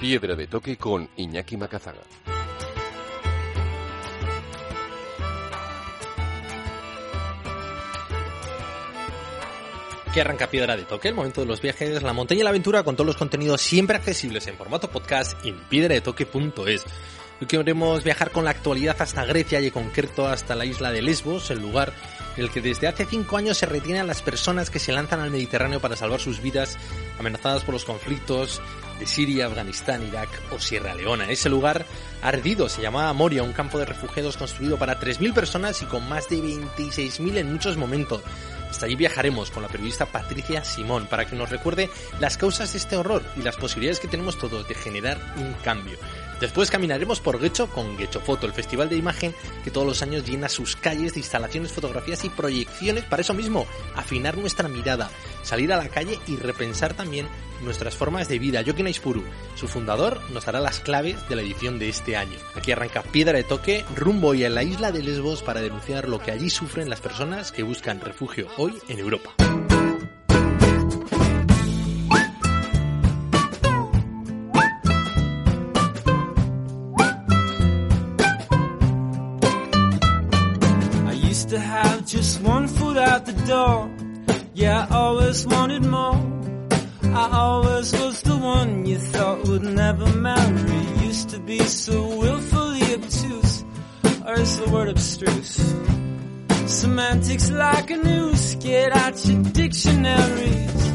Piedra de toque con Iñaki Macazaga. que arranca Piedra de Toque, el momento de los viajes, la montaña y la aventura con todos los contenidos siempre accesibles en formato podcast en piedradetoque.es. Hoy queremos viajar con la actualidad hasta Grecia y en concreto hasta la isla de Lesbos, el lugar en el que desde hace cinco años se retienen a las personas que se lanzan al Mediterráneo para salvar sus vidas amenazadas por los conflictos de Siria, Afganistán, Irak o Sierra Leona. Ese lugar ardido se llamaba Moria, un campo de refugiados construido para 3.000 personas y con más de 26.000 en muchos momentos. Hasta allí viajaremos con la periodista Patricia Simón para que nos recuerde las causas de este horror y las posibilidades que tenemos todos de generar un cambio. Después caminaremos por Guecho con Guecho Foto, el festival de imagen que todos los años llena sus calles de instalaciones, fotografías y proyecciones para eso mismo, afinar nuestra mirada, salir a la calle y repensar también nuestras formas de vida. Joaquín Aispuru, su fundador, nos dará las claves de la edición de este año. Aquí arranca Piedra de Toque, rumbo y a la isla de Lesbos para denunciar lo que allí sufren las personas que buscan refugio hoy en Europa. I used to have just one foot out the door. Yeah, I always wanted more. I always was the one you thought would never marry. Used to be so willfully obtuse, or is the word abstruse? Semantics like a noose, get out your dictionaries.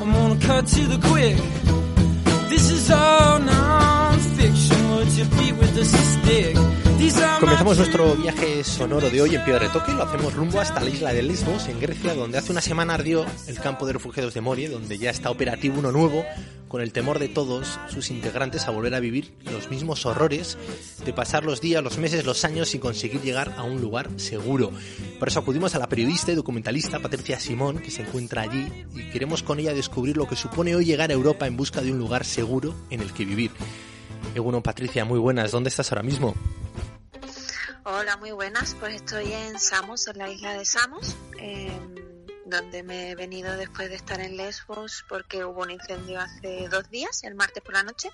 I'm gonna cut to the quick. This is all non-fiction. Would you beat with a stick? Comenzamos nuestro viaje sonoro de hoy en Piedra de Toque, lo hacemos rumbo hasta la isla de Lesbos, en Grecia, donde hace una semana ardió el campo de refugiados de Moria, donde ya está operativo uno nuevo, con el temor de todos sus integrantes a volver a vivir los mismos horrores, de pasar los días, los meses, los años sin conseguir llegar a un lugar seguro. Por eso acudimos a la periodista y documentalista Patricia Simón, que se encuentra allí, y queremos con ella descubrir lo que supone hoy llegar a Europa en busca de un lugar seguro en el que vivir. Eguno, Patricia, muy buenas. ¿Dónde estás ahora mismo? Hola, muy buenas. Pues estoy en Samos, en la isla de Samos, eh, donde me he venido después de estar en Lesbos porque hubo un incendio hace dos días, el martes por la noche,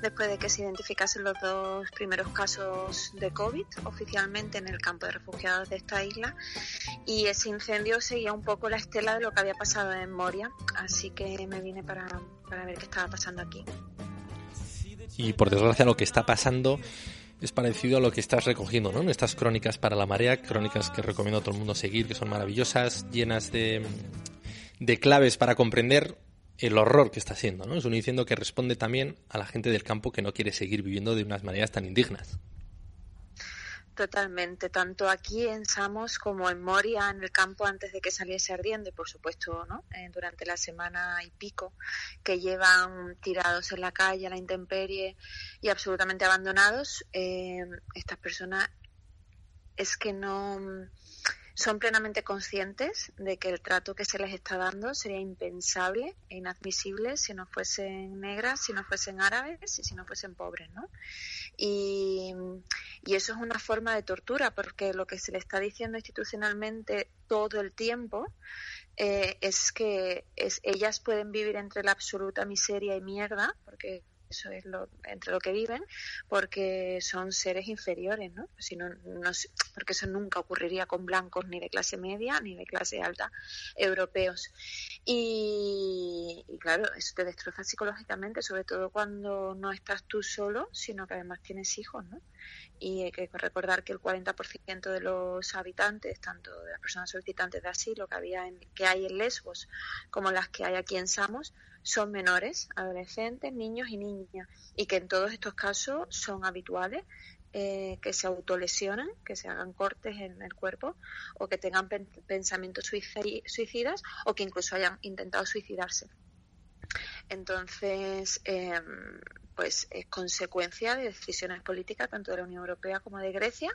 después de que se identificasen los dos primeros casos de COVID oficialmente en el campo de refugiados de esta isla. Y ese incendio seguía un poco la estela de lo que había pasado en Moria, así que me vine para, para ver qué estaba pasando aquí. Y por desgracia lo que está pasando es parecido a lo que estás recogiendo, ¿no? En estas crónicas para la marea, crónicas que recomiendo a todo el mundo seguir, que son maravillosas, llenas de, de claves para comprender el horror que está siendo, ¿no? Es un diciendo que responde también a la gente del campo que no quiere seguir viviendo de unas maneras tan indignas. Totalmente, tanto aquí en Samos como en Moria, en el campo, antes de que saliese ardiendo, por supuesto, ¿no? Eh, durante la semana y pico que llevan tirados en la calle, a la intemperie y absolutamente abandonados, eh, estas personas es que no son plenamente conscientes de que el trato que se les está dando sería impensable e inadmisible si no fuesen negras, si no fuesen árabes y si no fuesen pobres, ¿no? Y, y eso es una forma de tortura porque lo que se le está diciendo institucionalmente todo el tiempo eh, es que es, ellas pueden vivir entre la absoluta miseria y mierda, porque eso es lo, entre lo que viven, porque son seres inferiores, ¿no? Si no, no, porque eso nunca ocurriría con blancos ni de clase media ni de clase alta europeos. Y, y, claro, eso te destroza psicológicamente, sobre todo cuando no estás tú solo, sino que además tienes hijos, ¿no? Y hay que recordar que el 40% de los habitantes, tanto de las personas solicitantes de asilo que, había en, que hay en Lesbos como las que hay aquí en Samos, son menores, adolescentes, niños y niñas, y que en todos estos casos son habituales eh, que se autolesionan, que se hagan cortes en el cuerpo o que tengan pensamientos suicidas o que incluso hayan intentado suicidarse. Entonces, em, pues es consecuencia de decisiones políticas tanto de la Unión Europea como de Grecia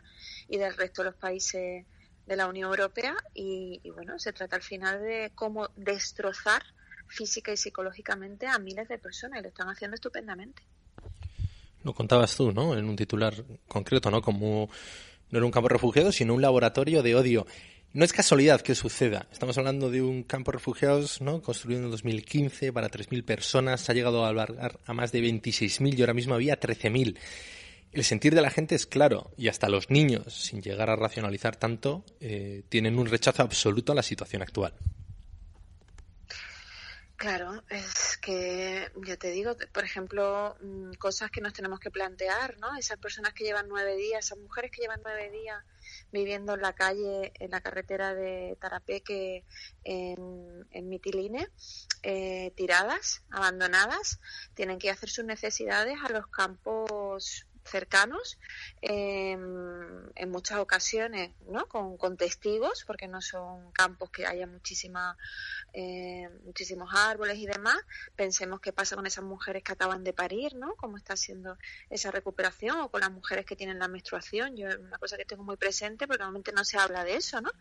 y del resto de los países de la Unión Europea y, bueno, se trata al final de cómo destrozar física y psicológicamente a miles de personas y lo están haciendo estupendamente. Lo contabas tú, ¿no? En un titular concreto, ¿no? Como no era un campo de refugiados, sino un laboratorio de odio. No es casualidad que suceda. Estamos hablando de un campo de refugiados ¿no? construido en 2015 para 3.000 personas. Ha llegado a albergar a más de 26.000 y ahora mismo había 13.000. El sentir de la gente es claro y hasta los niños, sin llegar a racionalizar tanto, eh, tienen un rechazo absoluto a la situación actual. Claro, es que ya te digo, por ejemplo, mm, cosas que nos tenemos que plantear, ¿no? Esas personas que llevan nueve días, esas mujeres que llevan nueve días viviendo en la calle, en la carretera de Tarapeque, en, en Mitiline, eh, tiradas, abandonadas, tienen que hacer sus necesidades a los campos cercanos en muchas ocasiones ¿no? Con, testigos porque no son campos que haya muchísima, eh, muchísimos árboles y demás pensemos qué pasa con esas mujeres que acaban de parir ¿no? cómo está haciendo esa recuperación o con las mujeres que tienen la menstruación yo es una cosa que tengo muy presente porque normalmente no se habla de eso ¿no?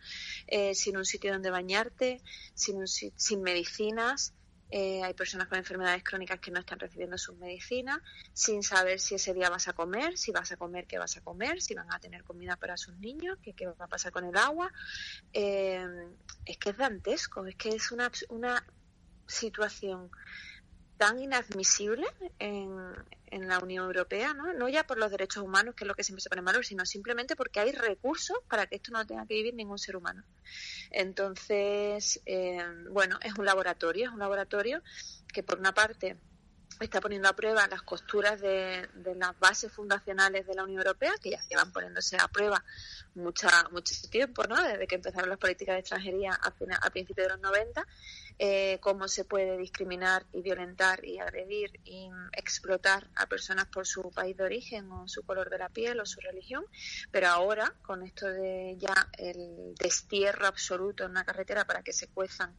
Eh, sin un sitio donde bañarte sin, un, sin medicinas eh, hay personas con enfermedades crónicas que no están recibiendo sus medicinas sin saber si ese día vas a comer, si vas a comer, qué vas a comer, si van a tener comida para sus niños, qué, qué va a pasar con el agua. Eh, es que es dantesco, es que es una, una situación tan inadmisible en, en la Unión Europea, ¿no? no ya por los derechos humanos, que es lo que siempre se pone malo, sino simplemente porque hay recursos para que esto no tenga que vivir ningún ser humano. Entonces, eh, bueno, es un laboratorio, es un laboratorio que por una parte está poniendo a prueba las costuras de, las bases fundacionales de la Unión Europea, que ya llevan poniéndose a prueba mucha, mucho tiempo, ¿no? desde que empezaron las políticas de extranjería a, a principios de los 90, eh, cómo se puede discriminar y violentar y agredir y explotar a personas por su país de origen o su color de la piel o su religión, pero ahora con esto de ya el destierro absoluto en una carretera para que se cuezan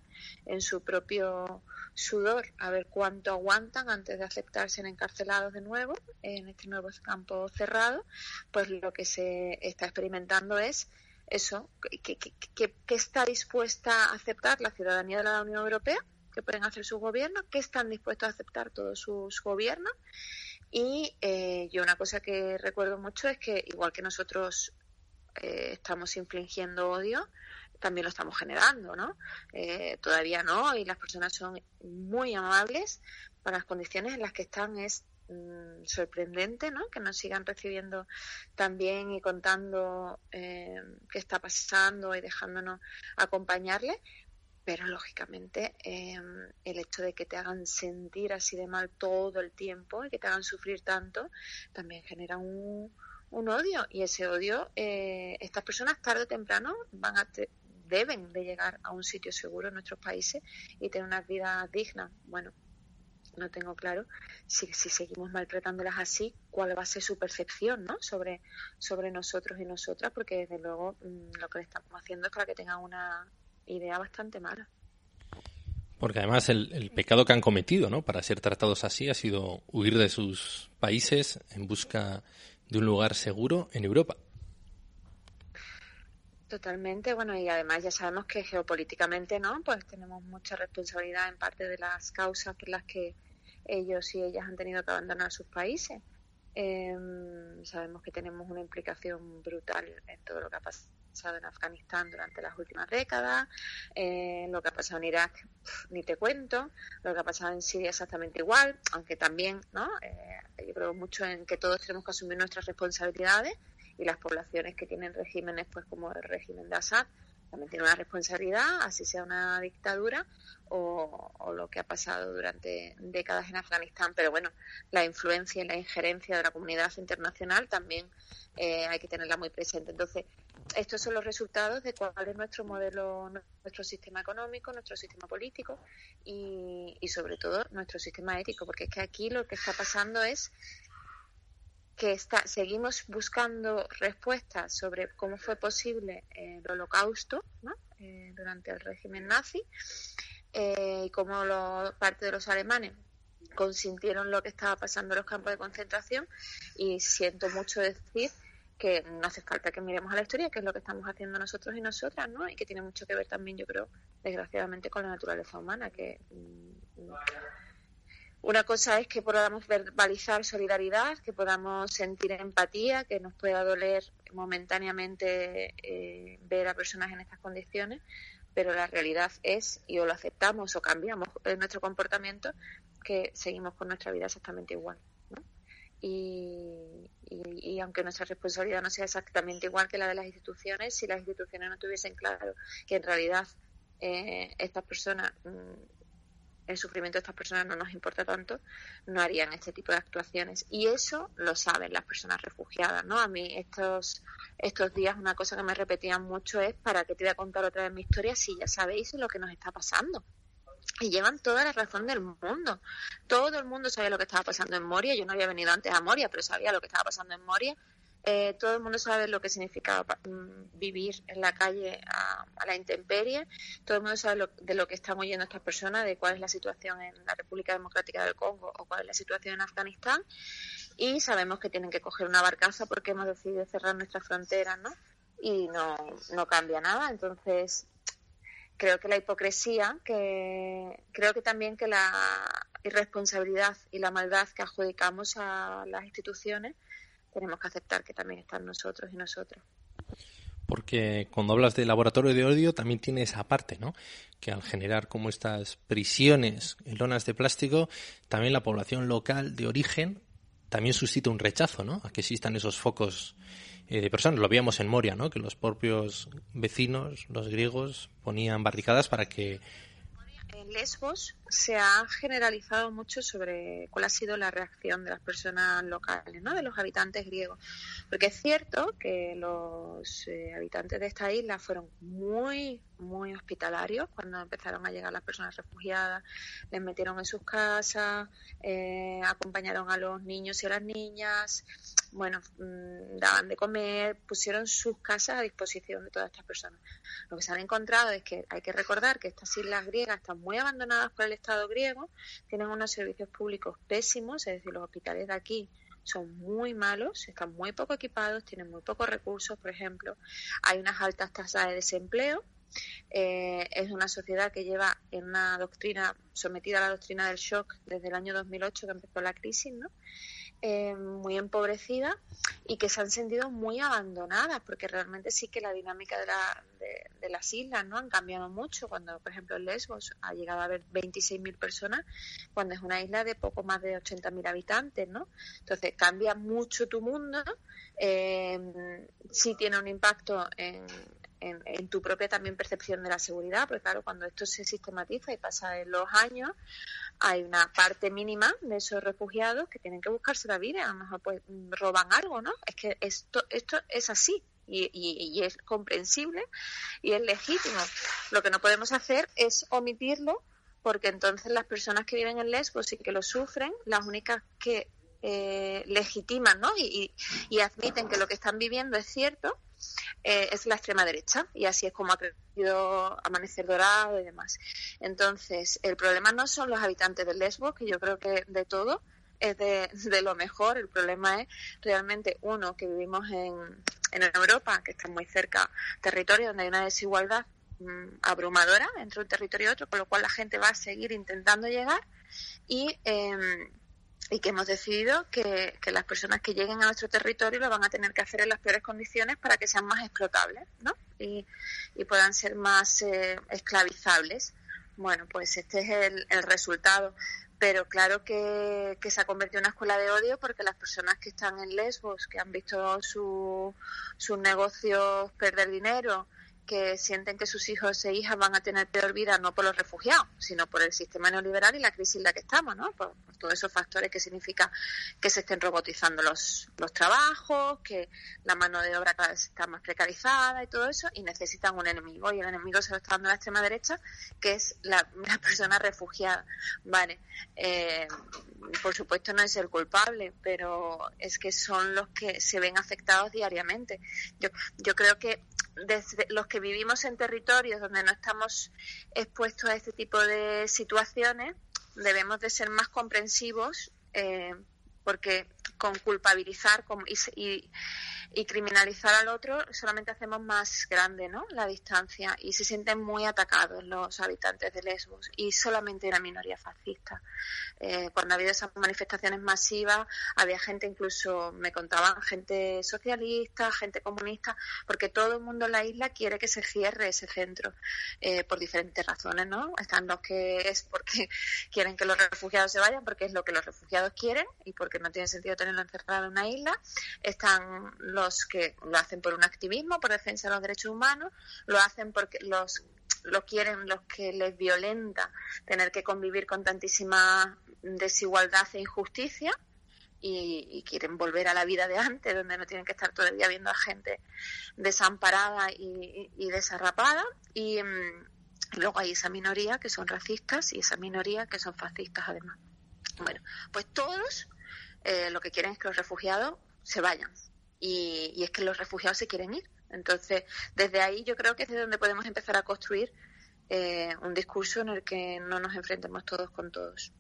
en su propio sudor a ver cuánto aguantan antes de aceptarse en encarcelados de nuevo en este nuevo campo cerrado, pues lo que se está experimentando es eso, que, está dispuesta a aceptar la ciudadanía de la Unión Europea, que pueden hacer sus gobiernos, que están dispuestos a aceptar todos sus gobiernos. Y eh, yo una cosa que recuerdo mucho es que igual que nosotros eh, estamos infligiendo odio, también lo estamos generando, ¿no? Eh, todavía no, y las personas son muy amables para las condiciones en las que están es Mm, sorprendente, ¿no? Que nos sigan recibiendo también y contando eh, qué está pasando y dejándonos acompañarle. Pero lógicamente em, el hecho de que te hagan sentir así de mal todo el tiempo y que te hagan sufrir tanto también genera un, un odio y ese odio eh, estas personas tarde o temprano van a deben de llegar a un sitio seguro en nuestros países y tener una vida digna. Bueno, no tengo claro si, si seguimos maltratándolas así, cuál va a ser su percepción ¿no? sobre, sobre nosotros y nosotras, porque desde luego mm, lo que le estamos haciendo es para que tengan una idea bastante mala. Porque además el, el, pecado que han cometido ¿no? para ser tratados así ha sido huir de sus países en busca de un lugar seguro en Europa. Totalmente, bueno, y además ya sabemos que geopolíticamente, ¿no? Pues tenemos mucha responsabilidad en parte de las causas por las que ellos y ellas han tenido que abandonar sus países. Em, sabemos que tenemos una implicación brutal en todo lo que ha pasado en Afganistán durante las últimas décadas, en lo que ha pasado en Irak, ni te cuento, lo que ha pasado en Siria exactamente igual, aunque también, ¿no? Eh, yo creo mucho en que todos tenemos que asumir nuestras responsabilidades y las poblaciones que tienen regímenes, pues como el régimen de Assad, también tiene una responsabilidad, así sea una dictadura o, lo que ha pasado durante décadas en Afganistán. Pero bueno, la influencia y la injerencia de la comunidad internacional también eh, hay que tenerla muy presente. Entonces, estos son los resultados de cuál es nuestro modelo, nuestro sistema económico, nuestro sistema político y, y sobre todo nuestro sistema ético, porque es que aquí lo que está pasando es que está, seguimos buscando respuestas sobre cómo fue posible el holocausto eh, durante el régimen nazi eh, y cómo lo, parte de los alemanes consintieron lo que estaba pasando en los campos de concentración y siento mucho decir que no hace falta que miremos a la historia, que es lo que estamos haciendo nosotros y nosotras, ¿no? Y que tiene mucho que ver también, yo creo, desgraciadamente, con la naturaleza humana, que mm, una cosa es que podamos verbalizar solidaridad, que podamos sentir empatía, que nos pueda doler momentáneamente eh, ver a personas en estas condiciones, pero la realidad es, y o lo aceptamos o cambiamos en nuestro comportamiento, que seguimos con nuestra vida exactamente igual. Y, y, aunque nuestra responsabilidad no sea exactamente igual que la de las instituciones, si las instituciones no tuviesen claro que en realidad eh, estas personas mm, el sufrimiento de estas personas no nos importa tanto, no harían este tipo de actuaciones. Y eso lo saben las personas refugiadas, ¿no? A mí estos, estos días una cosa que me repetían mucho es, ¿para qué te voy a contar otra vez mi historia si ya sabéis lo que nos está pasando? Y llevan toda la razón del mundo. Todo el mundo sabía lo que estaba pasando en Moria. Yo no había venido antes a Moria, pero sabía lo que estaba pasando en Moria. Eh, todo el mundo sabe lo que significa mm, vivir en la calle a, la intemperie, todo el mundo sabe de lo que están oyendo estas personas, de cuál es la situación en la República Democrática del Congo o cuál es la situación en Afganistán. Y sabemos que tienen que coger una barcaza porque hemos decidido cerrar nuestras fronteras, ¿no? Y no, no cambia nada, entonces creo que la hipocresía, que creo que también que la irresponsabilidad y la maldad que adjudicamos a las instituciones tenemos que aceptar que también están nosotros y nosotros. Porque cuando hablas de laboratorio de odio también tiene esa parte, ¿no? Que al generar como estas prisiones en lonas de plástico, también la población local de origen también suscita un rechazo, ¿no? A que existan esos focos eh, de personas. Lo veíamos en Moria, ¿no? Que los propios vecinos, los griegos, ponían barricadas para que en Lesbos se ha generalizado mucho sobre cuál ha sido la reacción de las personas locales, ¿no? de los habitantes griegos. Porque es cierto que los eh, habitantes de esta isla fueron muy, muy hospitalarios cuando empezaron a llegar las personas refugiadas, les metieron en sus casas, eh, acompañaron a los niños y a las niñas, bueno, mm, daban de comer, pusieron sus casas a disposición de todas estas personas. Lo que se han encontrado es que hay que recordar que estas islas griegas están muy abandonadas por el Estado griego, tienen unos servicios públicos pésimos, es decir, los hospitales de aquí son muy malos, están muy poco equipados, tienen muy pocos recursos, por ejemplo, hay unas altas tasas de desempleo, eh, es una sociedad que lleva en una doctrina, sometida a la doctrina del shock desde el año 2008 que empezó la crisis, ¿no? Eh, muy empobrecidas y que se han sentido muy abandonadas, porque realmente sí que la dinámica de, la, de, las islas no han cambiado mucho. Cuando, por ejemplo, en Lesbos ha llegado a haber 26.000 personas, cuando es una isla de poco más de 80.000 habitantes, ¿no? Entonces cambia mucho tu mundo, eh, sí tiene un impacto en, en, tu propia también percepción de la seguridad, porque claro, cuando esto se sistematiza y pasa en los años, hay una parte mínima de esos refugiados que tienen que buscarse la vida, a lo mejor pues roban algo, ¿no? Es que esto, esto es así. Y, y, es comprensible y es legítimo. Lo que no podemos hacer es omitirlo porque entonces las personas que viven en Lesbos y que lo sufren, las únicas que eh, legitiman ¿no? y, y, admiten que lo que están viviendo es cierto, eh, es la extrema derecha y así es como ha crecido Amanecer Dorado y demás. Entonces, el problema no son los habitantes de Lesbos, que yo creo que de todo es de, lo mejor. El problema es realmente uno que vivimos en, en Europa, que está muy cerca, territorio donde hay una desigualdad mm, abrumadora entre un territorio y otro, con lo cual la gente va a seguir intentando llegar y eh, y que hemos decidido que, las personas que lleguen a nuestro territorio lo van a tener que hacer en las peores condiciones para que sean más explotables ¿no? y, puedan ser más eh, esclavizables. Bueno, pues este es el, el resultado. Pero claro que, que, se ha convertido en una escuela de odio porque las personas que están en Lesbos, que han visto sus negocios perder dinero que sienten que sus hijos e hijas van a tener peor vida no por los refugiados, sino por el sistema neoliberal y la crisis en la que estamos, ¿no? Por, todos esos factores que significa que se estén robotizando los, los trabajos, que la mano de obra cada vez está más precarizada y todo eso, y necesitan un enemigo, y el enemigo se lo está dando la extrema derecha, que es la, persona refugiada, ¿vale? Eh, por supuesto no es el culpable, pero es que son los que se ven afectados diariamente. Yo, yo creo que desde los que vivimos en territorios donde no estamos expuestos a este tipo de situaciones, debemos de ser más comprensivos eh, porque con culpabilizar y, y, criminalizar al otro solamente hacemos más grande ¿no? la distancia y se sienten muy atacados los habitantes de Lesbos y solamente una minoría fascista. Eh, cuando ha habido esas manifestaciones masivas había gente incluso, me contaban, gente socialista, gente comunista, porque todo el mundo en la isla quiere que se cierre ese centro eh, por diferentes razones, ¿no? Están los que es porque quieren que los refugiados se vayan, porque es lo que los refugiados quieren y porque no tiene sentido tenerlo encerrado en una isla. Están los que lo hacen por un activismo, por defensa de los derechos humanos, lo hacen porque los lo quieren los que les violenta tener que convivir con tantísima desigualdad e injusticia y, quieren volver a la vida de antes, donde no tienen que estar todo el día viendo a gente desamparada y, desarrapada. Y, mm, luego hay esa minoría que son racistas y esa minoría que son fascistas además. Bueno, pues todos eh, lo que quieren es que los refugiados se vayan. Y, y, es que los refugiados se quieren ir. Entonces, desde ahí yo creo que es de donde podemos empezar a construir eh, un discurso en el que no nos enfrentemos todos con todos.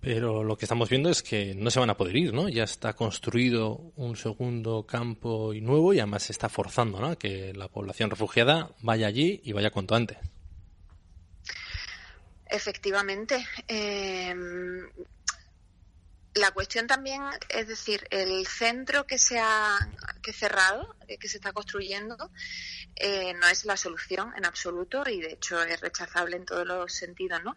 Pero lo que estamos viendo es que no se van a poder ir, ¿no? Ya está construido un segundo campo y nuevo y además se está forzando, ¿no? Que la población refugiada vaya allí y vaya cuanto antes. Efectivamente. Eh, la cuestión también, es decir, el centro que se ha que cerrado, eh, que se está construyendo, eh, no es la solución en absoluto y de hecho es rechazable en todos los sentidos, ¿no?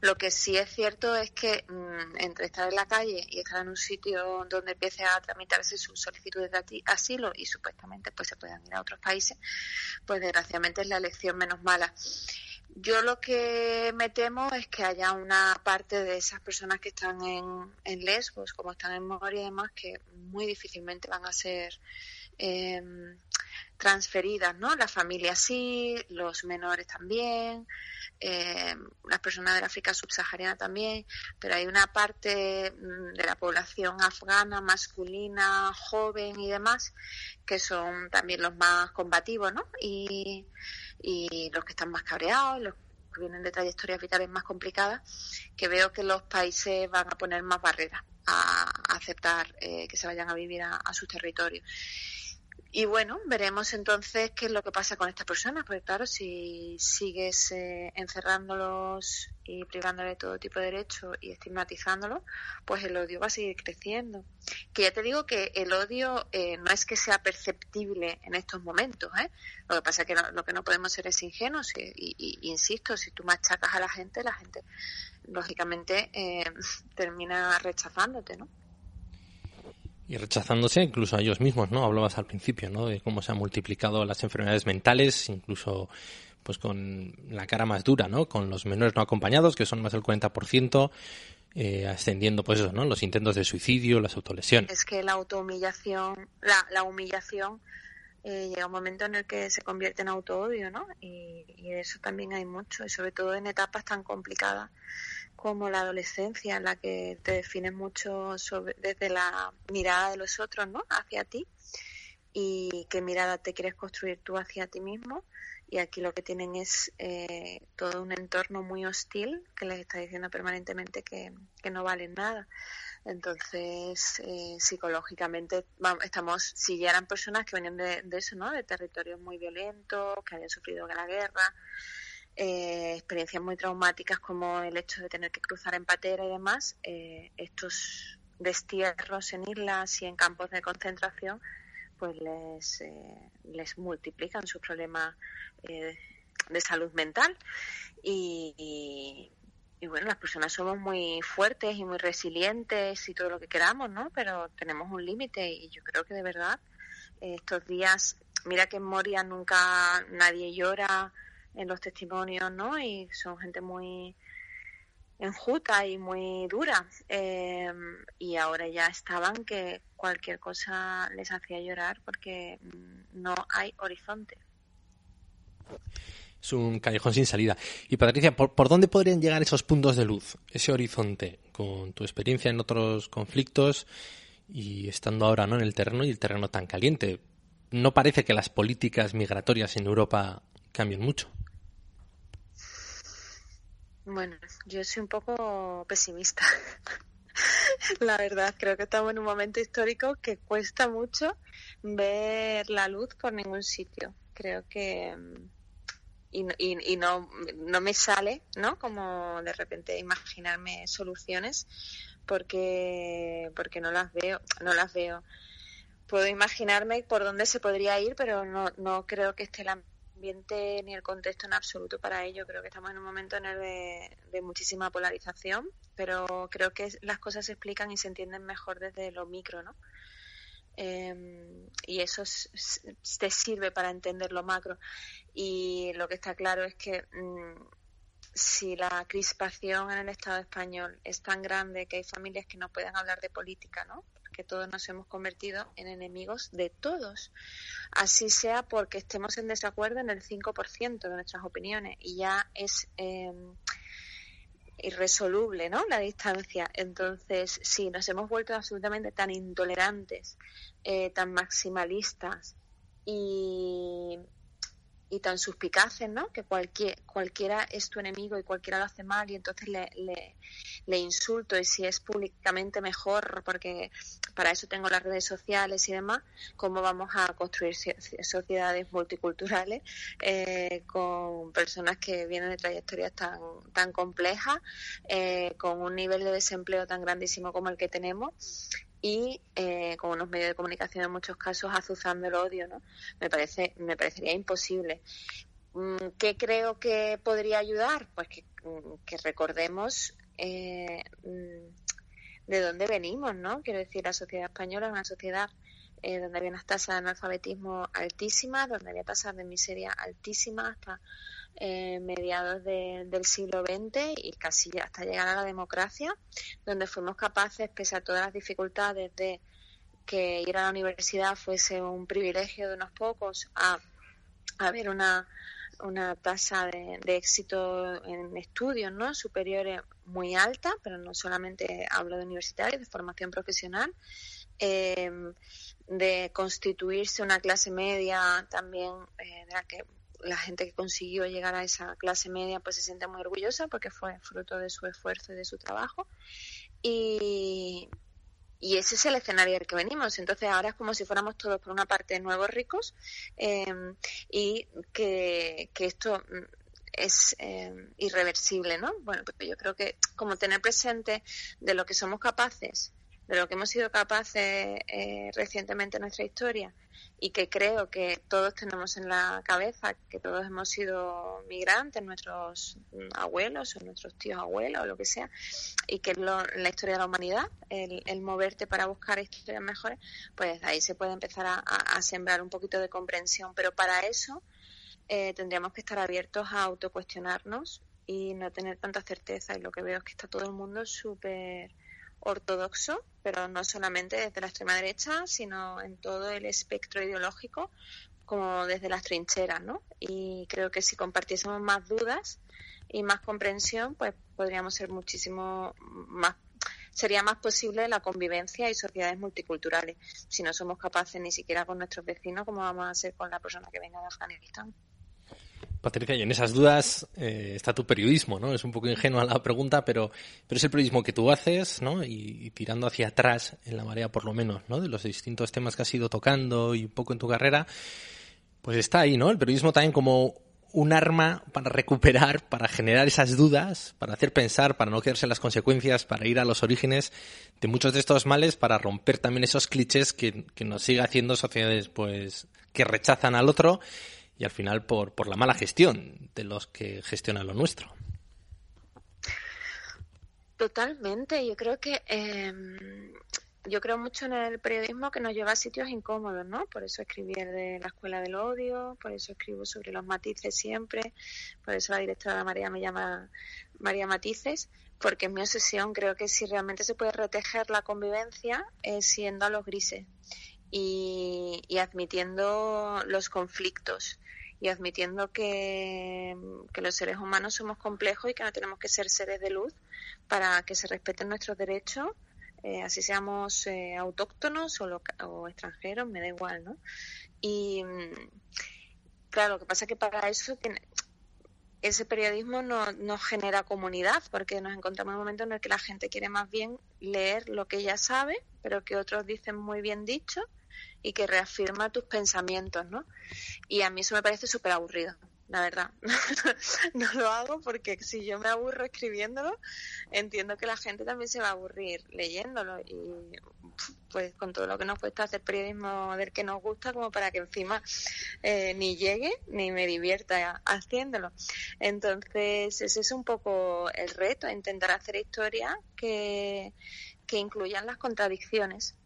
Lo que sí es cierto es que mm, entre estar en la calle y estar en un sitio donde empiece a tramitarse sus solicitudes de asilo y supuestamente pues se puedan ir a otros países, pues desgraciadamente es la elección menos mala. Yo lo que me temo es que haya una parte de esas personas que están en, en Lesbos, como están en Moria y demás, que muy difícilmente van a ser eh, transferidas, ¿no? La familia sí, los menores también, eh, las personas del África subsahariana también, pero hay una parte mm, de la población afgana, masculina, joven y demás, que son también los más combativos, ¿no? Y, y los que están más cabreados, los que vienen de trayectorias vitales más complicadas, que veo que los países van a poner más barreras a, aceptar eh, que se vayan a vivir a, a sus territorios. Y bueno, veremos entonces qué es lo que pasa con estas personas, porque claro, si sigues eh, encerrándolos y privándole de todo tipo de derechos y estigmatizándolos, pues el odio va a seguir creciendo. Que ya te digo que el odio eh, no es que sea perceptible en estos momentos, ¿eh? Lo que pasa es que lo que no podemos ser es ingenuos y, y, insisto, si tú machacas a la gente, la gente lógicamente eh, termina rechazándote, ¿no? Y rechazándose incluso a ellos mismos, ¿no? Hablabas al principio, ¿no? De cómo se han multiplicado las enfermedades mentales, incluso pues con la cara más dura, ¿no? Con los menores no acompañados, que son más del 40%, eh, ascendiendo, pues eso, ¿no? Los intentos de suicidio, las autolesiones. Es que la autohumillación, la, la humillación eh, llega un momento en el que se convierte en auto-odio, ¿no? Y, y eso también hay mucho, y sobre todo en etapas tan complicadas como la adolescencia, en la que te defines mucho sobre, desde la mirada de los otros, ¿no? Hacia ti y qué mirada te quieres construir tú hacia ti mismo. Y aquí lo que tienen es eh, todo un entorno muy hostil que les está diciendo permanentemente que, no valen nada. Entonces, eh, psicológicamente, vamos, estamos, si ya eran personas que venían de, de eso, ¿no? De territorios muy violentos, que habían sufrido la guerra, eh, experiencias muy traumáticas como el hecho de tener que cruzar en patera y demás, eh, estos destierros en islas y en campos de concentración, pues les, eh, les multiplican sus problemas de salud mental. Y, y, bueno, las personas somos muy fuertes y muy resilientes y todo lo que queramos, ¿no? Pero tenemos un límite y yo creo que de verdad estos días mira que en Moria nunca nadie llora en los testimonios, ¿no? Y son gente muy enjuta y muy dura. Eh, y ahora ya estaban que cualquier cosa les hacía llorar porque mm, no hay horizonte. Es un callejón sin salida. Y Patricia, ¿por, dónde podrían llegar esos puntos de luz, ese horizonte, con tu experiencia en otros conflictos y estando ahora ¿no? en el terreno y el terreno tan caliente? No parece que las políticas migratorias en Europa cambien mucho. Bueno, yo soy un poco pesimista. la verdad, creo que estamos en un momento histórico que cuesta mucho ver la luz por ningún sitio. Creo que y, y, no, no me sale, ¿no? Como de repente imaginarme soluciones porque porque no las veo, no las veo. Puedo imaginarme por dónde se podría ir, pero no, no creo que esté la ambiente ni el contexto en absoluto para ello. Creo que estamos en un momento en el de, muchísima polarización, pero creo que las cosas se explican y se entienden mejor desde lo micro, ¿no? Em, y eso te sirve para entender lo macro. Y lo que está claro es que mm, si la crispación en el Estado español es tan grande que hay familias que no pueden hablar de política, ¿no? Que todos nos hemos convertido en enemigos de todos. Así sea porque estemos en desacuerdo en el 5% de nuestras opiniones y ya es eh, irresoluble ¿no? la distancia. Entonces, si nos hemos vuelto absolutamente tan intolerantes, eh, tan maximalistas y y tan suspicaces, ¿no? Que cualquier, cualquiera es tu enemigo y cualquiera lo hace mal y entonces le, le, insulto y si es públicamente mejor porque para eso tengo las redes sociales y demás, ¿cómo vamos a construir sociedades multiculturales eh, con personas que vienen de trayectorias tan, tan complejas, eh, con un nivel de desempleo tan grandísimo como el que tenemos y eh, con unos medios de comunicación en muchos casos azuzando el odio, ¿no? Me parece, me parecería imposible. Mm, ¿Qué creo que podría ayudar? Pues que, mm, recordemos eh, mm, de dónde venimos, ¿no? Quiero decir, la sociedad española es una sociedad eh, donde había unas tasas de analfabetismo altísimas, donde había tasas de miseria altísimas hasta eh, mediados del siglo XX y casi hasta llegar a la democracia, donde fuimos capaces, pese a todas las dificultades de que ir a la universidad fuese un privilegio de unos pocos, a, a ver una, una tasa de, éxito en estudios ¿no? superiores muy alta, pero no solamente hablo de universitarios, de formación profesional, eh, de constituirse una clase media también eh, de la que la gente que consiguió llegar a esa clase media pues se siente muy orgullosa porque fue fruto de su esfuerzo y de su trabajo. Y, y ese es el escenario al que venimos. Entonces ahora es como si fuéramos todos por una parte nuevos ricos em, y que, que, esto mm, es em, irreversible, ¿no? Bueno, pues yo creo que como tener presente de lo que somos capaces, de lo que hemos sido capaces eh, recientemente en nuestra historia y que creo que todos tenemos en la cabeza que todos hemos sido migrantes, nuestros abuelos o nuestros tíos abuelos o lo que sea, y que es la historia de la humanidad, el, moverte para buscar historias mejores, pues ahí se puede empezar a, sembrar un poquito de comprensión, pero para eso eh, tendríamos que estar abiertos a autocuestionarnos y no tener tanta certeza y lo que veo es que está todo el mundo súper ortodoxo, pero no solamente desde la extrema derecha, sino en todo el espectro ideológico, como desde las trincheras, ¿no? Y creo que si compartiésemos más dudas y más comprensión, pues podríamos ser muchísimo más sería más posible la convivencia y sociedades multiculturales. Si no somos capaces ni siquiera con nuestros vecinos, ¿cómo vamos a hacer con la persona que venga de Afganistán? Patricia, y en esas dudas eh, está tu periodismo, ¿no? Es un poco ingenua la pregunta, pero, pero es el periodismo que tú haces, ¿no? Y, tirando hacia atrás, en la marea por lo menos, ¿no? De los distintos temas que has ido tocando y un poco en tu carrera, pues está ahí, ¿no? El periodismo también como un arma para recuperar, para generar esas dudas, para hacer pensar, para no quedarse en las consecuencias, para ir a los orígenes de muchos de estos males, para romper también esos clichés que, que nos sigue haciendo sociedades, pues, que rechazan al otro y al final por, por la mala gestión de los que gestionan lo nuestro. Totalmente, yo creo que em, yo creo mucho en el periodismo que nos lleva a sitios incómodos, ¿no? Por eso escribí el de la Escuela del Odio, por eso escribo sobre los matices siempre, por eso la directora María me llama María Matices, porque es mi obsesión. Creo que si realmente se puede proteger la convivencia es siendo a los grises y, y admitiendo los conflictos y admitiendo que, que, los seres humanos somos complejos y que no tenemos que ser seres de luz para que se respeten nuestros derechos eh, así seamos eh, autóctonos o, o, extranjeros, me da igual, ¿no? Y mm, claro, lo que pasa es que para eso ese periodismo no, no genera comunidad, porque nos encontramos en un momento en el que la gente quiere más bien leer lo que ya sabe, pero que otros dicen muy bien dicho y que reafirma tus pensamientos, ¿no? Y a mí eso me parece súper aburrido la verdad. no lo hago porque si yo me aburro escribiéndolo, entiendo que la gente también se va a aburrir leyéndolo y pues con todo lo que nos cuesta hacer periodismo del que nos gusta como para que encima eh, ni llegue ni me divierta haciéndolo. Entonces ese es un poco el reto, intentar hacer historias que, que incluyan las contradicciones.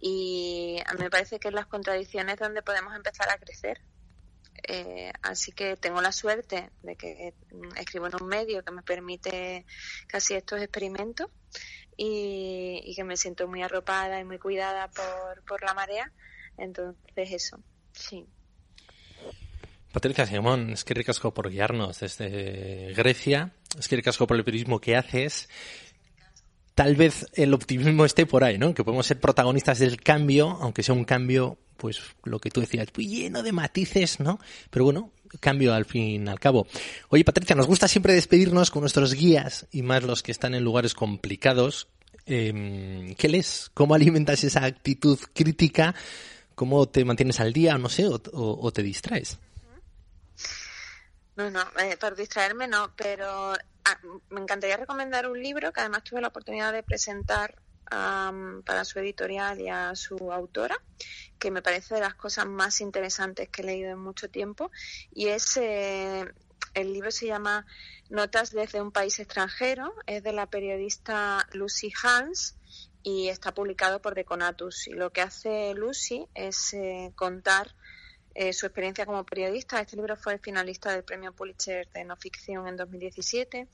Y a mí me parece que en las contradicciones es donde podemos empezar a crecer eh, así que tengo la suerte de que escribo en un medio que me permite casi estos experimentos y, que me siento muy arropada y muy cuidada por, por la marea. Entonces eso, sí. Patricia Simón, es que ricasco por guiarnos desde Grecia, es que ricasco por el periodismo que haces. Tal vez el optimismo esté por ahí, ¿no? Que podemos ser protagonistas del cambio, aunque sea un cambio pues lo que tú decías, lleno de matices, ¿no? Pero bueno, cambio al fin y al cabo. Oye, Patricia, nos gusta siempre despedirnos con nuestros guías y más los que están en lugares complicados. Eh, ¿Qué lees? ¿Cómo alimentas esa actitud crítica? ¿Cómo te mantienes al día, no sé, o, o, te distraes? No, no, eh, para distraerme no, pero ah, me encantaría recomendar un libro que además tuve la oportunidad de presentar para su editorial y a su autora, que me parece de las cosas más interesantes que he leído en mucho tiempo. Y es, eh, el libro se llama Notas desde un país extranjero, es de la periodista Lucy Hans y está publicado por Deconatus. Y lo que hace Lucy es eh, contar eh, su experiencia como periodista. Este libro fue el finalista del premio Pulitzer de no ficción en 2017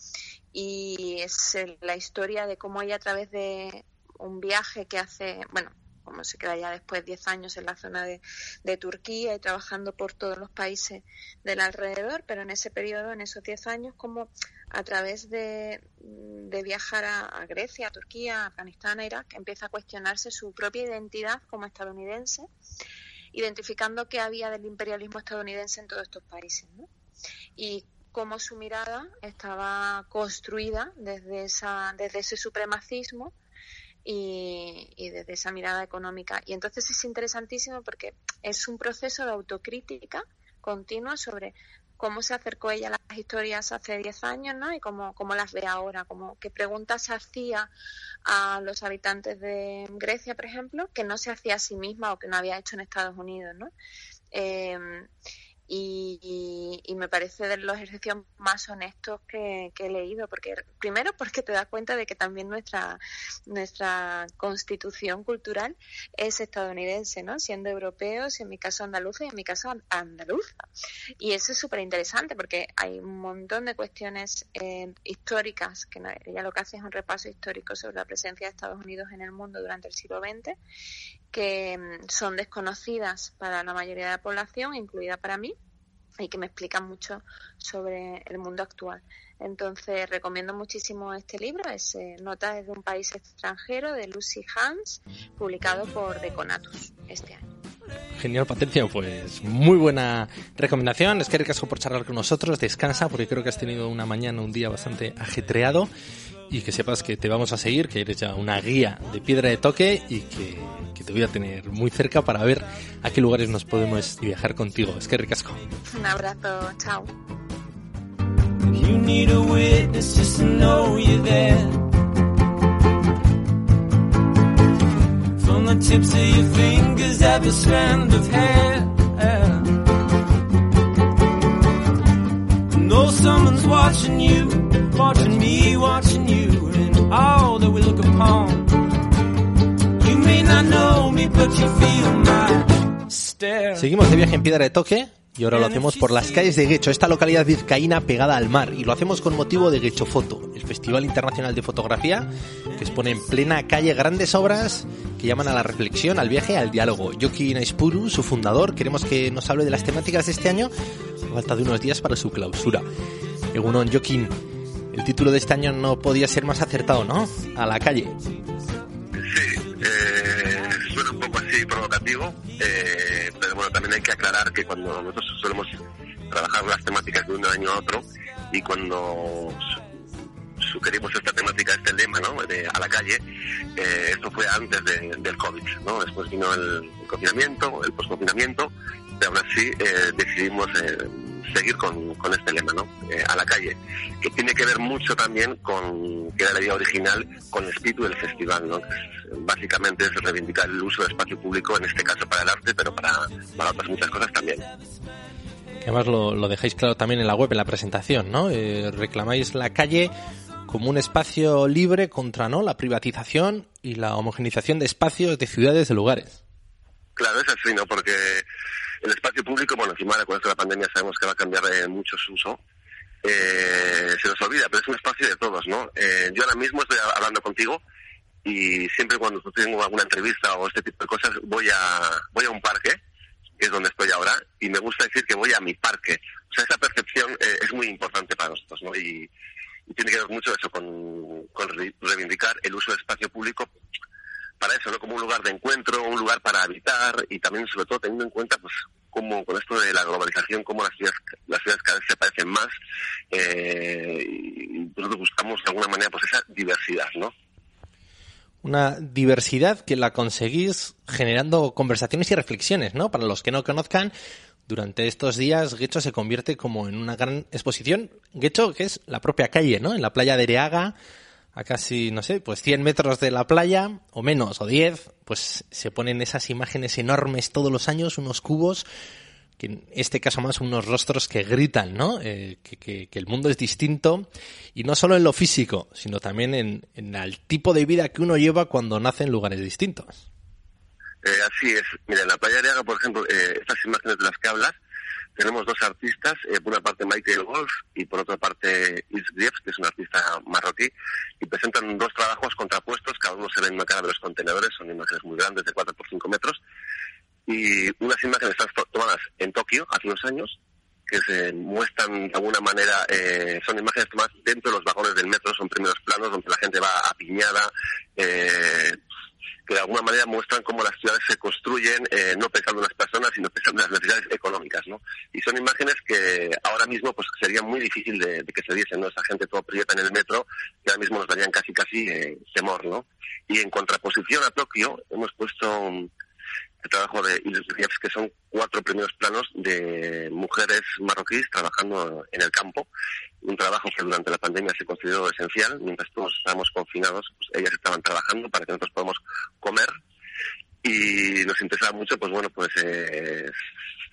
y es la historia de cómo ella a través de un viaje que hace, bueno, como se queda ya después 10 años en la zona de, Turquía y trabajando por todos los países del alrededor, pero en ese periodo, en esos 10 años, como a través de, viajar a, a, Grecia, a Turquía, a Afganistán, a Irak, empieza a cuestionarse su propia identidad como estadounidense, identificando qué había del imperialismo estadounidense en todos estos países. ¿no? Y cómo su mirada estaba construida desde, esa, desde ese supremacismo y, desde esa mirada económica. Y entonces es interesantísimo porque es un proceso de autocrítica continua sobre cómo se acercó ella a las historias hace 10 años ¿no? y cómo, cómo las ve ahora, como qué preguntas hacía a los habitantes de Grecia, por ejemplo, que no se hacía a sí misma o que no había hecho en Estados Unidos. ¿no? Eh, y, y, me parece de los ejercicios más honestos que, he leído, porque primero porque te das cuenta de que también nuestra, nuestra constitución cultural es estadounidense, ¿no? Siendo europeos, en mi caso andaluza y en mi caso andaluza. Y eso es súper interesante porque hay un montón de cuestiones eh, históricas, que ella lo que hace es un repaso histórico sobre la presencia de Estados Unidos en el mundo durante el siglo XX que mm, son desconocidas para la mayoría de la población, incluida para mí, y que me explican mucho sobre el mundo actual. Entonces, recomiendo muchísimo este libro, es eh, Notas desde un país extranjero de Lucy Hans, publicado por Deconatus este año. Genial, Patricia. Pues muy buena recomendación. Es que ricasco por charlar con nosotros. Descansa porque creo que has tenido una mañana, un día bastante ajetreado y que sepas que te vamos a seguir, que eres ya una guía de piedra de toque y que, que te voy a tener muy cerca para ver a qué lugares nos podemos viajar contigo. Es que ricasco. Un abrazo, chao. From the tips of your fingers, every strand of hair. Know someone's watching you. watching me, watching you, and all that we look upon. You may me, but you feel my stare. Seguimos de viaje en Piedra de Toque y ahora lo hacemos por las calles de Guecho, esta localidad vizcaína pegada al mar. Y lo hacemos con motivo de Guecho Foto, el Festival Internacional de Fotografía, que expone en plena calle grandes obras que llaman a la reflexión, al viaje, al diálogo. Yoki Naispuru, su fundador, queremos que nos hable de las temáticas de este año, a falta de unos días para su clausura. Egunon, Jokin, el título de este año no podía ser más acertado, ¿no? A la calle. Sí, eh, suena un poco así provocativo, hay que aclarar que cuando nosotros solemos trabajar las temáticas de un año a otro y cuando su- sugerimos esta temática, este lema, ¿no? De a la calle, eh, esto fue antes de- del COVID, ¿no? Después vino el confinamiento, el posconfinamiento, pero aún así eh, decidimos eh, seguir con, con este lema, ¿no? Eh, a la calle, que tiene que ver mucho también con, que era la idea original, con el espíritu del festival, ¿no? Básicamente es reivindicar el uso del espacio público, en este caso para el arte, pero para, para otras muchas cosas también. Además lo, lo dejáis claro también en la web, en la presentación, ¿no? Eh, reclamáis la calle como un espacio libre contra ¿no? la privatización y la homogenización de espacios, de ciudades, de lugares. Claro, es así, ¿no? Porque el espacio público, bueno, encima con esto de la pandemia sabemos que va a cambiar eh, mucho su uso. Eh, se nos olvida, pero es un espacio de todos, ¿no? Eh, yo ahora mismo estoy hablando contigo y siempre cuando tengo alguna entrevista o este tipo de cosas voy a voy a un parque, que es donde estoy ahora, y me gusta decir que voy a mi parque. O sea, esa percepción eh, es muy importante para nosotros, ¿no? Y, tiene que ver mucho eso con, con re- reivindicar el uso del espacio público para eso, ¿no? Como un lugar de encuentro, un lugar para habitar y también, sobre todo, teniendo en cuenta, pues, como con esto de la globalización, cómo las ciudades, las ciudades cada vez se parecen más eh, y nosotros buscamos de alguna manera, pues, esa diversidad, ¿no? Una diversidad que la conseguís generando conversaciones y reflexiones, ¿no? Para los que no conozcan, durante estos días Guecho se convierte como en una gran exposición. Guecho, que es la propia calle, ¿no? En la playa de Ereaga, a casi, no sé, pues 100 metros de la playa, o menos, o 10, pues se ponen esas imágenes enormes todos los años, unos cubos, que en este caso más unos rostros que gritan, ¿no? Eh, que, que- que el mundo es distinto, y no solo en lo físico, sino también en, en el tipo de vida que uno lleva cuando nace en lugares distintos. Eh, así es. Mira, en la playa de Aga, por ejemplo, eh, estas imágenes de las que hablas, tenemos dos artistas, eh, por una parte Michael Wolf y por otra parte Is Griefs, que es un artista marroquí, y presentan dos trabajos contrapuestos, cada uno se ve en una cara de los contenedores, son imágenes muy grandes, de 4 por 5 metros, y unas imágenes están to- tomadas en Tokio hace unos años, que se muestran de alguna manera, eh, son imágenes tomadas dentro de los vagones del metro, son primeros planos donde la gente va apiñada, eh, que de alguna manera muestran cómo las ciudades se construyen, eh, no pensando en las personas, sino pensando en las necesidades económicas, ¿no? Y son imágenes que ahora mismo pues sería muy difícil de, de que se diesen, ¿no? Esa gente toda prieta en el metro, que ahora mismo nos darían casi casi eh, temor, ¿no? Y en contraposición a Tokio, hemos puesto el trabajo de Riefs, que son cuatro primeros planos de mujeres marroquíes trabajando en el campo. Un trabajo que durante la pandemia se consideró esencial. Mientras todos estábamos confinados, pues ellas estaban trabajando para que nosotros podamos comer. Y nos interesaba mucho, pues bueno, pues eh,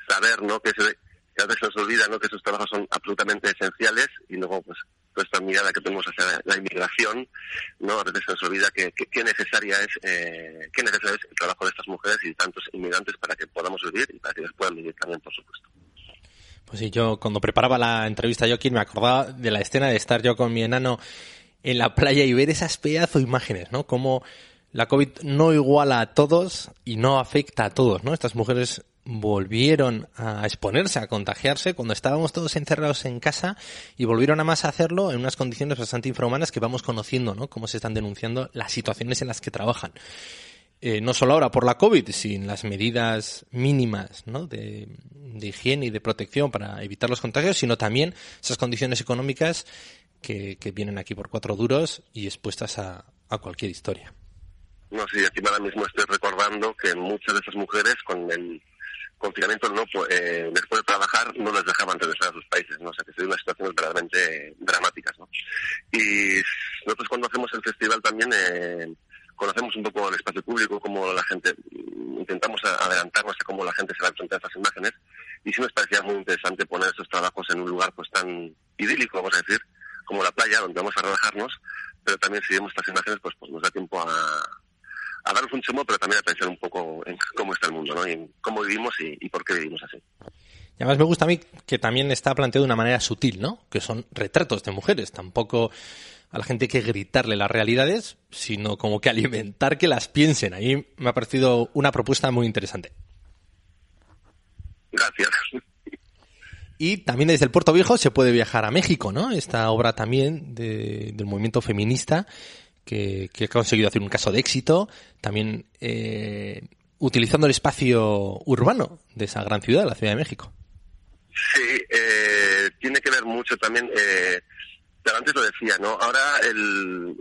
saber, ¿no? Que, se, que a veces nos olvida, ¿no? Que esos trabajos son absolutamente esenciales y luego, pues, toda esta mirada que tenemos hacia la inmigración, ¿no? A veces se nos olvida que, que- necesaria es, eh, qué necesario es el trabajo de estas mujeres y de tantos inmigrantes para que podamos vivir y para que ellos puedan vivir también, por supuesto. Pues sí, yo cuando preparaba la entrevista yo aquí me acordaba de la escena de estar yo con mi enano en la playa y ver esas pedazo de imágenes, ¿no? Como la COVID no iguala a todos y no afecta a todos, ¿no? Estas mujeres volvieron a exponerse, a contagiarse cuando estábamos todos encerrados en casa y volvieron a más a hacerlo en unas condiciones bastante infrahumanas que vamos conociendo, ¿no? Cómo se están denunciando las situaciones en las que trabajan. Eh, no solo ahora por la COVID, sino las medidas mínimas ¿no? de, de higiene y de protección para evitar los contagios, sino también esas condiciones económicas que, que vienen aquí por cuatro duros y expuestas a, a cualquier historia. No sé, encima ahora mismo estoy recordando que muchas de esas mujeres con el confinamiento no eh, después de trabajar no les dejaban regresar a sus países, ¿no? O sea que sería una situación verdaderamente dramáticas, ¿no? Y nosotros cuando hacemos el festival también eh, conocemos un poco el espacio público, cómo la gente, intentamos a- adelantarnos a cómo la gente se va a enfrentar a estas imágenes y sí nos parecía muy interesante poner esos trabajos en un lugar pues tan idílico, vamos a decir, como la playa, donde vamos a relajarnos, pero también si vemos estas imágenes pues, pues nos da tiempo a, a darnos un chemo, pero también a pensar un poco en cómo está el mundo, ¿no? Y en cómo vivimos y, y por qué vivimos así. Y además me gusta a mí que también está planteado de una manera sutil, ¿no? Que son retratos de mujeres. Tampoco a la gente hay que gritarle las realidades, sino como que alimentar que las piensen. Ahí me ha parecido una propuesta muy interesante. Gracias. Y también desde el Puerto Viejo se puede viajar a México, ¿no? Esta obra también de- del movimiento feminista que, que ha conseguido hacer un caso de éxito, también eh, utilizando el espacio urbano de esa gran ciudad, la Ciudad de México. Sí, eh, tiene que ver mucho también, eh, pero antes lo decía, ¿no? Ahora el,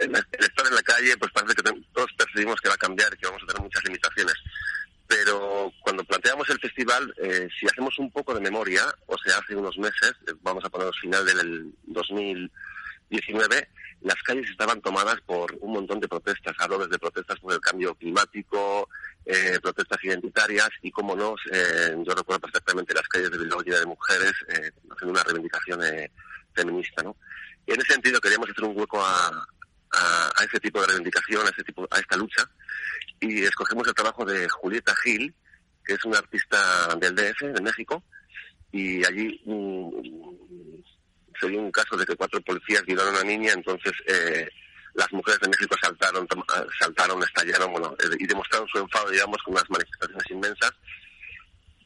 estar en la calle, pues parece que todos percibimos que va a cambiar que vamos a tener muchas limitaciones. Pero cuando planteamos el festival, eh, si hacemos un poco de memoria, o sea, hace unos meses, eh, vamos a poner final del 2019, las calles estaban tomadas por un montón de protestas. Hablo desde protestas por el cambio climático, eh, protestas identitarias y, como no, eh, yo recuerdo perfectamente las calles de Bilbao llenas de mujeres eh, haciendo una reivindicación eh, feminista, ¿no? Y en ese sentido queríamos hacer un hueco a, a, ese tipo de reivindicación, a, ese tipo, a esta lucha, y escogemos el trabajo de Julieta Gil, que es una artista del DF, de México, y allí mm, se dio un caso de que cuatro policías violaron a una niña, entonces eh, las mujeres de México saltaron, saltaron, estallaron, bueno, eh, y demostraron su enfado, digamos, con unas manifestaciones inmensas.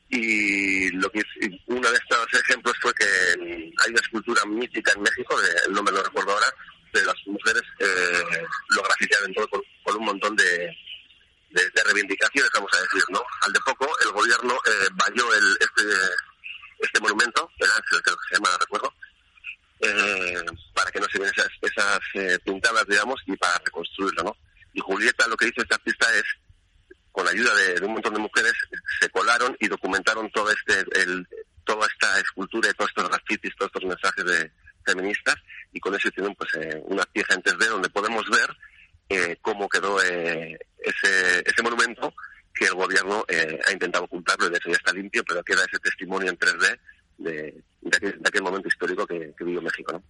Y lo uno de estos ejemplos fue que mm, hay una escultura mítica en México, el nombre no recuerdo ahora, de las mujeres eh, lo grafitearon todo con, un montón de, de, reivindicaciones, vamos a decir, ¿no? Al de poco, el gobierno eh, valló el, este, este monumento, creo que se llama, recuerdo, eh, para que no se vean esas, esas eh, pintadas, digamos, y para reconstruirlo, ¿no? Y Julieta lo que hizo este artista es, con la ayuda de, un montón de mujeres, se colaron y documentaron todo este, el, toda esta escultura y todos estos grafitis, todos estos mensajes de feministas, y con eso hicieron pues eh, una pieza en 3D donde podemos ver eh, cómo quedó ese, ese monumento que el gobierno ha intentado ocultarlo y de hecho ya está limpio, pero queda ese testimonio en 3D de, aquel, momento histórico que, que vivió México, ¿no?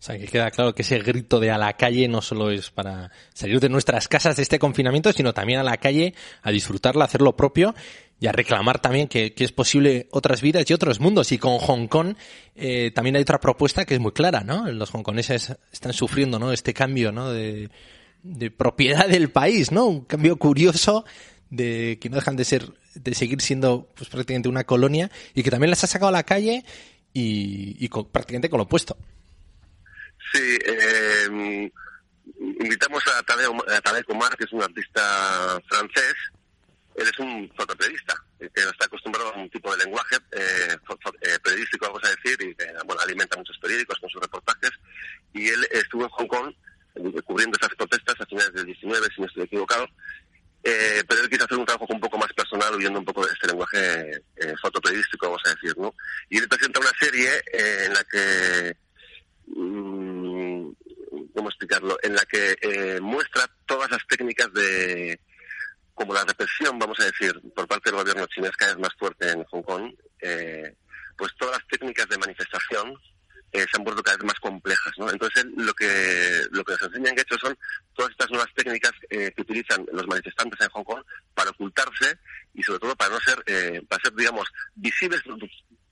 O sea, que queda claro que ese grito de a la calle no solo es para salir de nuestras casas de este confinamiento, sino también a la calle a disfrutarla, a hacer lo propio y a reclamar también que, es posible otras vidas y otros mundos. Y con Hong Kong eh, también hay otra propuesta que es muy clara, ¿no? Los hongkoneses están sufriendo, ¿no? Este cambio, ¿no? De propiedad del país, ¿no? Un cambio curioso de que no dejan de ser, de seguir siendo pues prácticamente una colonia y que también las ha sacado a la calle y, con- prácticamente con lo opuesto. Sí, eh, invitamos a Tadeo, a Comar, que es un artista francés. Él es un fotoperiodista, eh, que está acostumbrado a un tipo de lenguaje eh, eh, periodístico, vamos a decir, y que bueno, alimenta muchos periódicos con sus reportajes. Y él estuvo en Hong Kong eh, cubriendo esas protestas a finales del 19, si no estoy equivocado. Eh, pero él quiso hacer un trabajo un poco más personal, huyendo un poco de este lenguaje eh, fotoperiodístico, vamos a decir, ¿no? Y él presenta una serie eh, en la que mm, ¿cómo explicarlo? En la que eh, muestra todas las técnicas de, como la represión, vamos a decir, por parte del gobierno chino es cada vez más fuerte en Hong Kong, eh, pues todas las técnicas de manifestación eh, se han vuelto cada vez más complejas, ¿no? Entonces lo que lo que nos enseñan que hecho son todas estas nuevas técnicas eh, que utilizan los manifestantes en Hong Kong para ocultarse y sobre todo para no ser, eh, para ser, digamos, visibles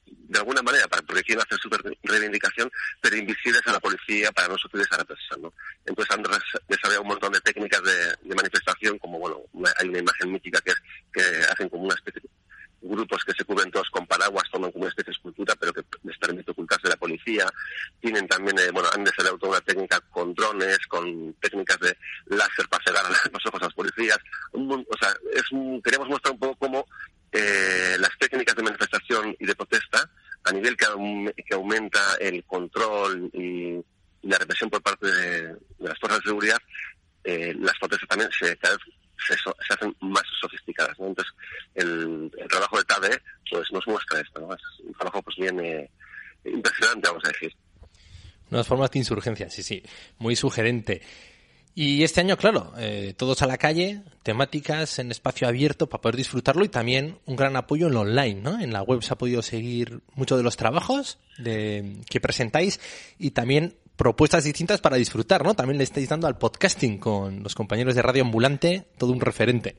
de alguna manera, para, porque quieren hacer su re- reivindicación, pero invisibles a la policía para no sufrir esa represión, ¿no? Entonces han desarrollado un montón de técnicas de, de manifestación, como, bueno, hay una imagen mítica que es que hacen como una especie de grupos que se cubren todos con paraguas, toman como una especie de escultura, pero que les permite ocultarse de la policía. Tienen también, eh, bueno, han desarrollado una técnica con drones, con técnicas de láser para cegar los ojos a los policías. Un o sea, es un- queremos mostrar un poco cómo eh, las técnicas de manifestación y de protesta, a nivel que, que aumenta el control y, y la represión por parte de, de las fuerzas de seguridad, eh, las protestas también se, cada vez se, so- se hacen más sofisticadas. ¿no? Entonces, el, el trabajo de TADE pues, nos muestra esto. ¿no? Es un trabajo pues bien eh, impresionante, vamos a decir. Nuevas formas de insurgencia, sí, sí. Muy sugerente. Y este año, claro, eh, todos a la calle, temáticas en espacio abierto para poder disfrutarlo y también un gran apoyo en lo online, ¿no? En la web se ha podido seguir muchos de los trabajos de, que presentáis y también propuestas distintas para disfrutar, ¿no? También le estáis dando al podcasting con los compañeros de Radio Ambulante, todo un referente.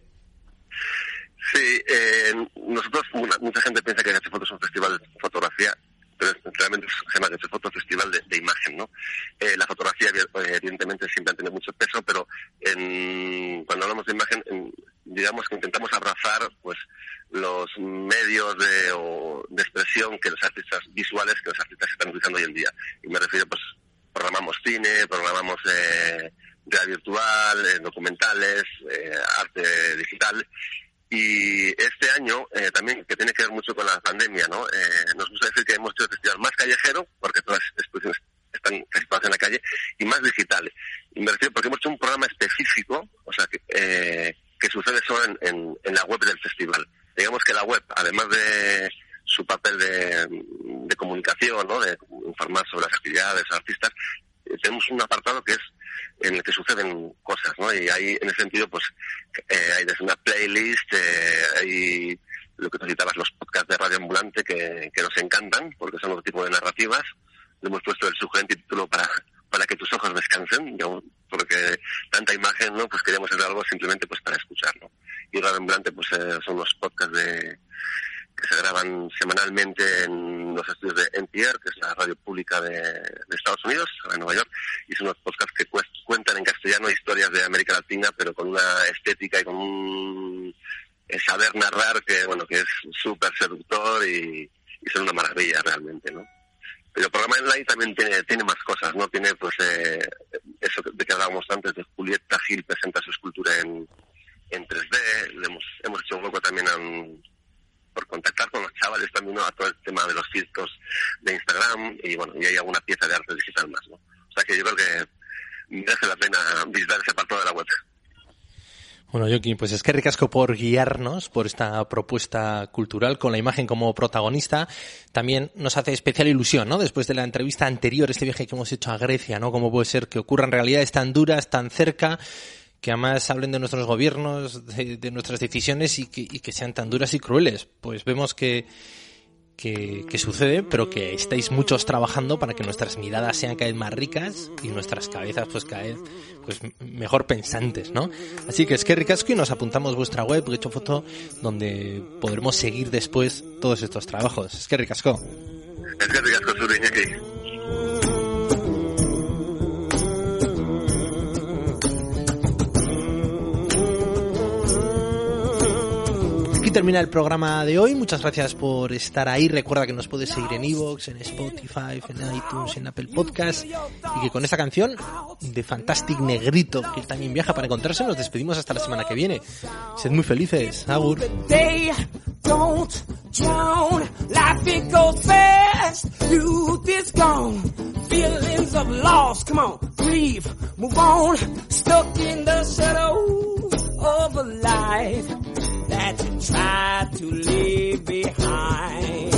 Sí, eh, nosotros, mucha gente piensa que Foto es un festival de fotografía, realmente se llama Foto Festival de, Imagen, ¿no? Eh, la fotografía, evidentemente, siempre ha tenido mucho peso, pero en, cuando hablamos de imagen, digamos que intentamos abrazar, pues, los medios de, de expresión que los artistas visuales, que los artistas están utilizando hoy en día. Y me refiero, pues, programamos cine, programamos eh, realidad virtual, eh, documentales, eh, arte digital. Y este año, eh, también, que tiene que ver mucho con la pandemia, ¿no? Eh, nos gusta decir que hemos el festival más callejero, porque todas las exposiciones están casi todas en la calle, y más digital. Refiero porque hemos hecho un programa específico, o sea, que, eh, que sucede solo en, en, en, la web del festival. Digamos que la web, además de su papel de, de comunicación, ¿no? De informar sobre las actividades, los artistas, tenemos un apartado que es en el que suceden cosas, ¿no? Y ahí, en ese sentido, pues, eh, hay desde una playlist, eh, hay lo que tú citabas, los podcasts de Radio Ambulante que, que nos encantan, porque son otro tipo de narrativas. Le hemos puesto el sugerente título para, para que tus ojos descansen, porque tanta imagen, ¿no? Pues queríamos hacer algo simplemente pues para escucharlo. Y Radio Ambulante, pues, eh, son los podcasts de, que se graban semanalmente en los estudios de NPR, que es la radio pública de, Estados Unidos, en Nueva York, y son unos podcasts que cuentan en castellano historias de América Latina, pero con una estética y con un eh, saber narrar que, bueno, que es súper seductor y, son una maravilla realmente, ¿no? Pero el programa online también tiene, tiene más cosas, ¿no? Tiene, pues, eh, eso de que hablábamos antes, de Julieta Gil presenta su escultura en, en 3D, hemos, hemos hecho un poco también a un, por contactar con los chavales también a todo el tema de los filtros de Instagram y bueno, y hay alguna pieza de arte digital más, ¿no? O sea que yo creo que merece la pena visitar ese apartado de la web. Bueno, Joaquín, pues es que ricasco por guiarnos por esta propuesta cultural con la imagen como protagonista. También nos hace especial ilusión, ¿no? Después de la entrevista anterior, este viaje que hemos hecho a Grecia, ¿no? Cómo puede ser que ocurran realidades tan duras, tan cerca que además hablen de nuestros gobiernos, de, nuestras decisiones y que, sean tan duras y crueles. Pues vemos que, que, sucede, pero que estáis muchos trabajando para que nuestras miradas sean cada vez más ricas y nuestras cabezas pues cada vez pues, mejor pensantes, ¿no? Así que es que ricasco y nos apuntamos vuestra web, he hecho foto, donde podremos seguir después todos estos trabajos. Es que ricasco. Es que ricasco, aquí. termina el programa de hoy. Muchas gracias por estar ahí. Recuerda que nos puedes seguir en Evox, en Spotify, en iTunes, en Apple Podcast. Y que con esta canción de Fantastic Negrito, que también viaja para encontrarse, nos despedimos hasta la semana que viene. Sed muy felices. Agur. That you try to leave behind.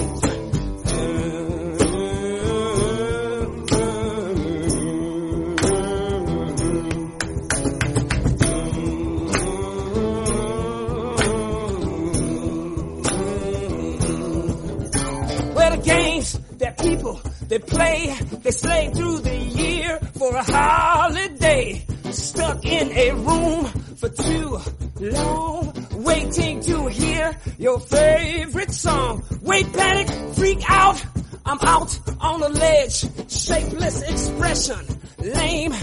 The games that people they play, they slay through the year for a holiday. Stuck in a room for too long, waiting to hear your favorite song. Wait, panic, freak out. I'm out on a ledge, shapeless expression, lame,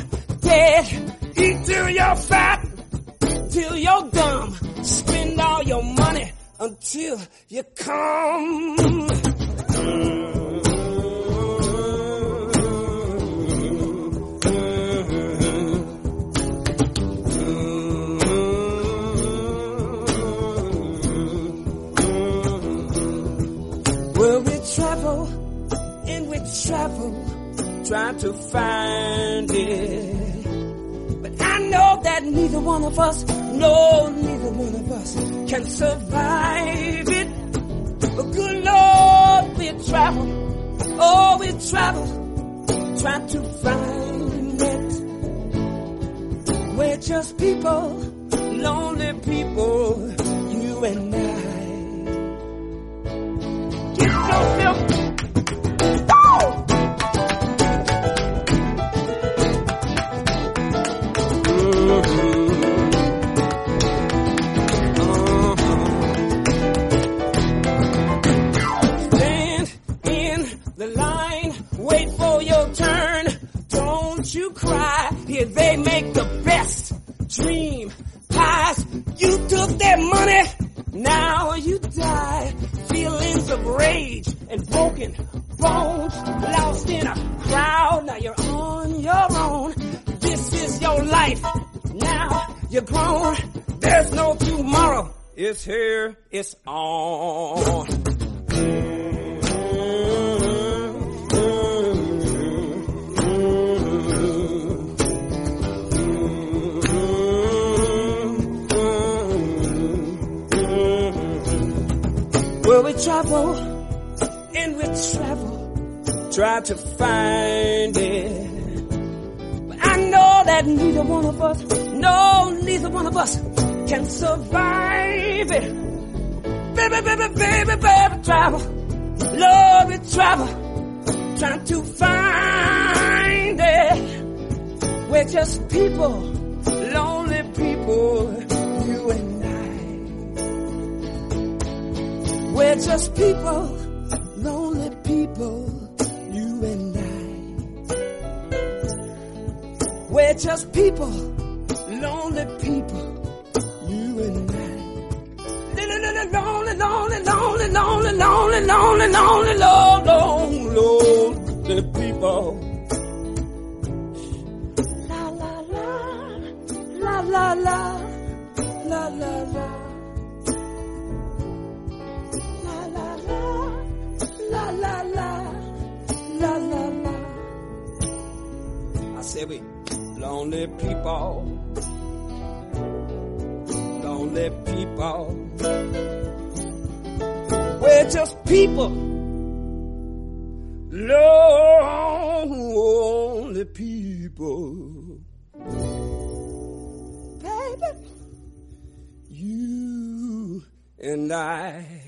dead. Eat till you're fat, till you're dumb. Spend all your money until you come. Travel and we travel trying to find it. But I know that neither one of us, no, neither one of us can survive it. But good Lord, we travel, oh, we travel trying to find it. We're just people, lonely people, you and I no feel. Here. It's on. Well, we travel and we travel, try to find it. But I know that neither one of us, no, neither one of us can survive it. Baby, baby, baby, baby, travel. Lord, we travel, trying to find it. We're just people, lonely people, you and I. We're just people, lonely people, you and I. We're just people, lonely, lonely, lonely, lonely, lonely, lonely, lonely, lonely people. La la la, la la la. La la la, la la la, la la la. I said we lonely people, lonely people. Just people, lonely people. Baby, you and I.